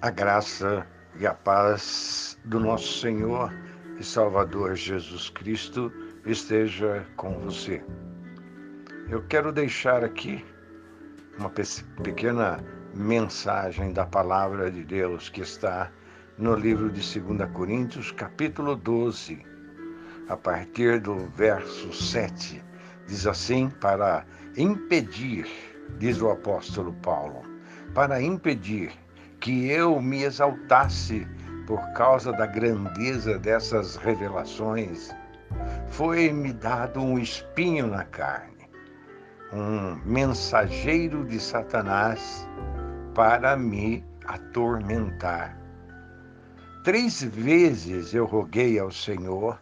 A graça e a paz do nosso Senhor e Salvador Jesus Cristo esteja com você. Eu quero deixar aqui uma pequena mensagem da palavra de Deus que está no livro de 2 Coríntios, capítulo 12, a partir do verso 7. Diz assim: para impedir, diz o apóstolo Paulo, para impedir que eu me exaltasse por causa da grandeza dessas revelações, foi-me dado um espinho na carne, um mensageiro de Satanás para me atormentar. Três vezes eu roguei ao Senhor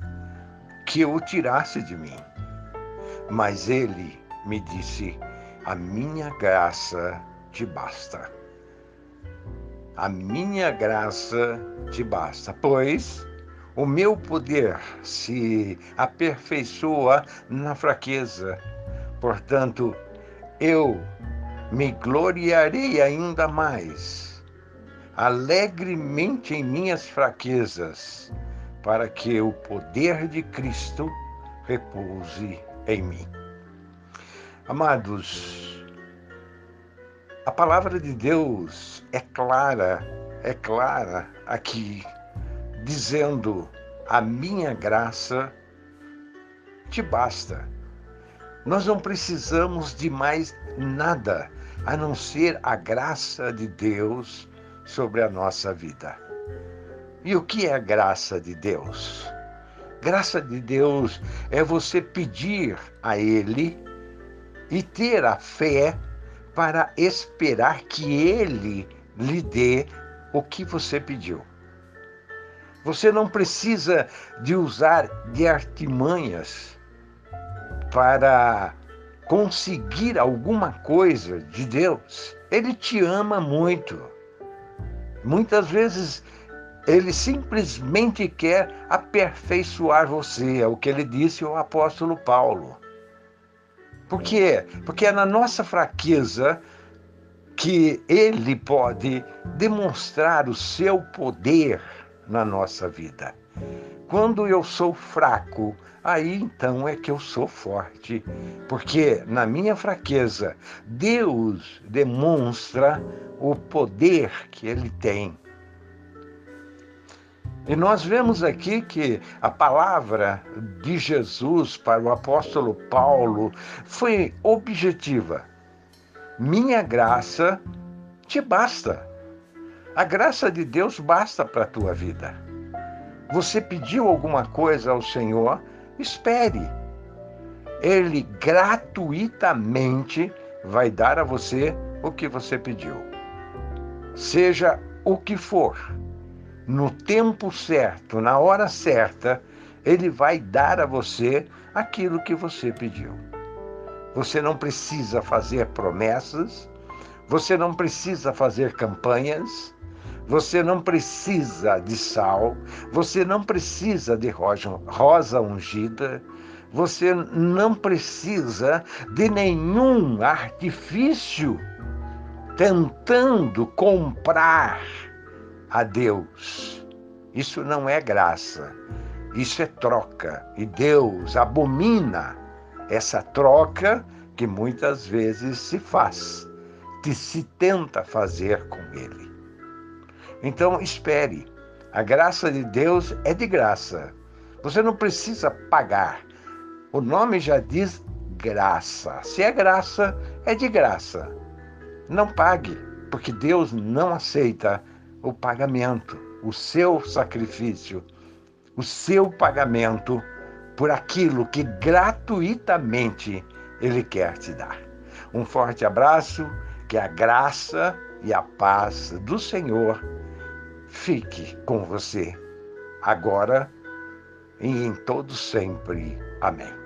que o tirasse de mim, mas ele me disse: A minha graça te basta a minha graça te basta, pois o meu poder se aperfeiçoa na fraqueza. Portanto, eu me gloriarei ainda mais, alegremente em minhas fraquezas, para que o poder de Cristo repouse em mim. Amados, a palavra de Deus é clara, é clara aqui, dizendo: a minha graça te basta. Nós não precisamos de mais nada a não ser a graça de Deus sobre a nossa vida. E o que é a graça de Deus? Graça de Deus é você pedir a Ele e ter a fé para esperar que Ele lhe dê o que você pediu. Você não precisa de usar de artimanhas para conseguir alguma coisa de Deus. Ele te ama muito. Muitas vezes ele simplesmente quer aperfeiçoar você, é o que ele disse ao apóstolo Paulo. Por quê? Porque é na nossa fraqueza que ele pode demonstrar o seu poder na nossa vida. Quando eu sou fraco, aí então é que eu sou forte, porque na minha fraqueza, Deus demonstra o poder que ele tem e nós vemos aqui que a palavra de Jesus para o apóstolo Paulo foi objetiva. Minha graça te basta. A graça de Deus basta para a tua vida. Você pediu alguma coisa ao Senhor? Espere. Ele gratuitamente vai dar a você o que você pediu. Seja o que for no tempo certo, na hora certa, ele vai dar a você aquilo que você pediu. Você não precisa fazer promessas, você não precisa fazer campanhas, você não precisa de sal, você não precisa de rosa ungida, você não precisa de nenhum artifício tentando comprar a Deus. Isso não é graça, isso é troca. E Deus abomina essa troca que muitas vezes se faz, que se tenta fazer com Ele. Então, espere. A graça de Deus é de graça. Você não precisa pagar. O nome já diz graça. Se é graça, é de graça. Não pague, porque Deus não aceita o pagamento, o seu sacrifício, o seu pagamento por aquilo que gratuitamente Ele quer te dar. Um forte abraço, que a graça e a paz do Senhor fique com você, agora e em todo sempre. Amém.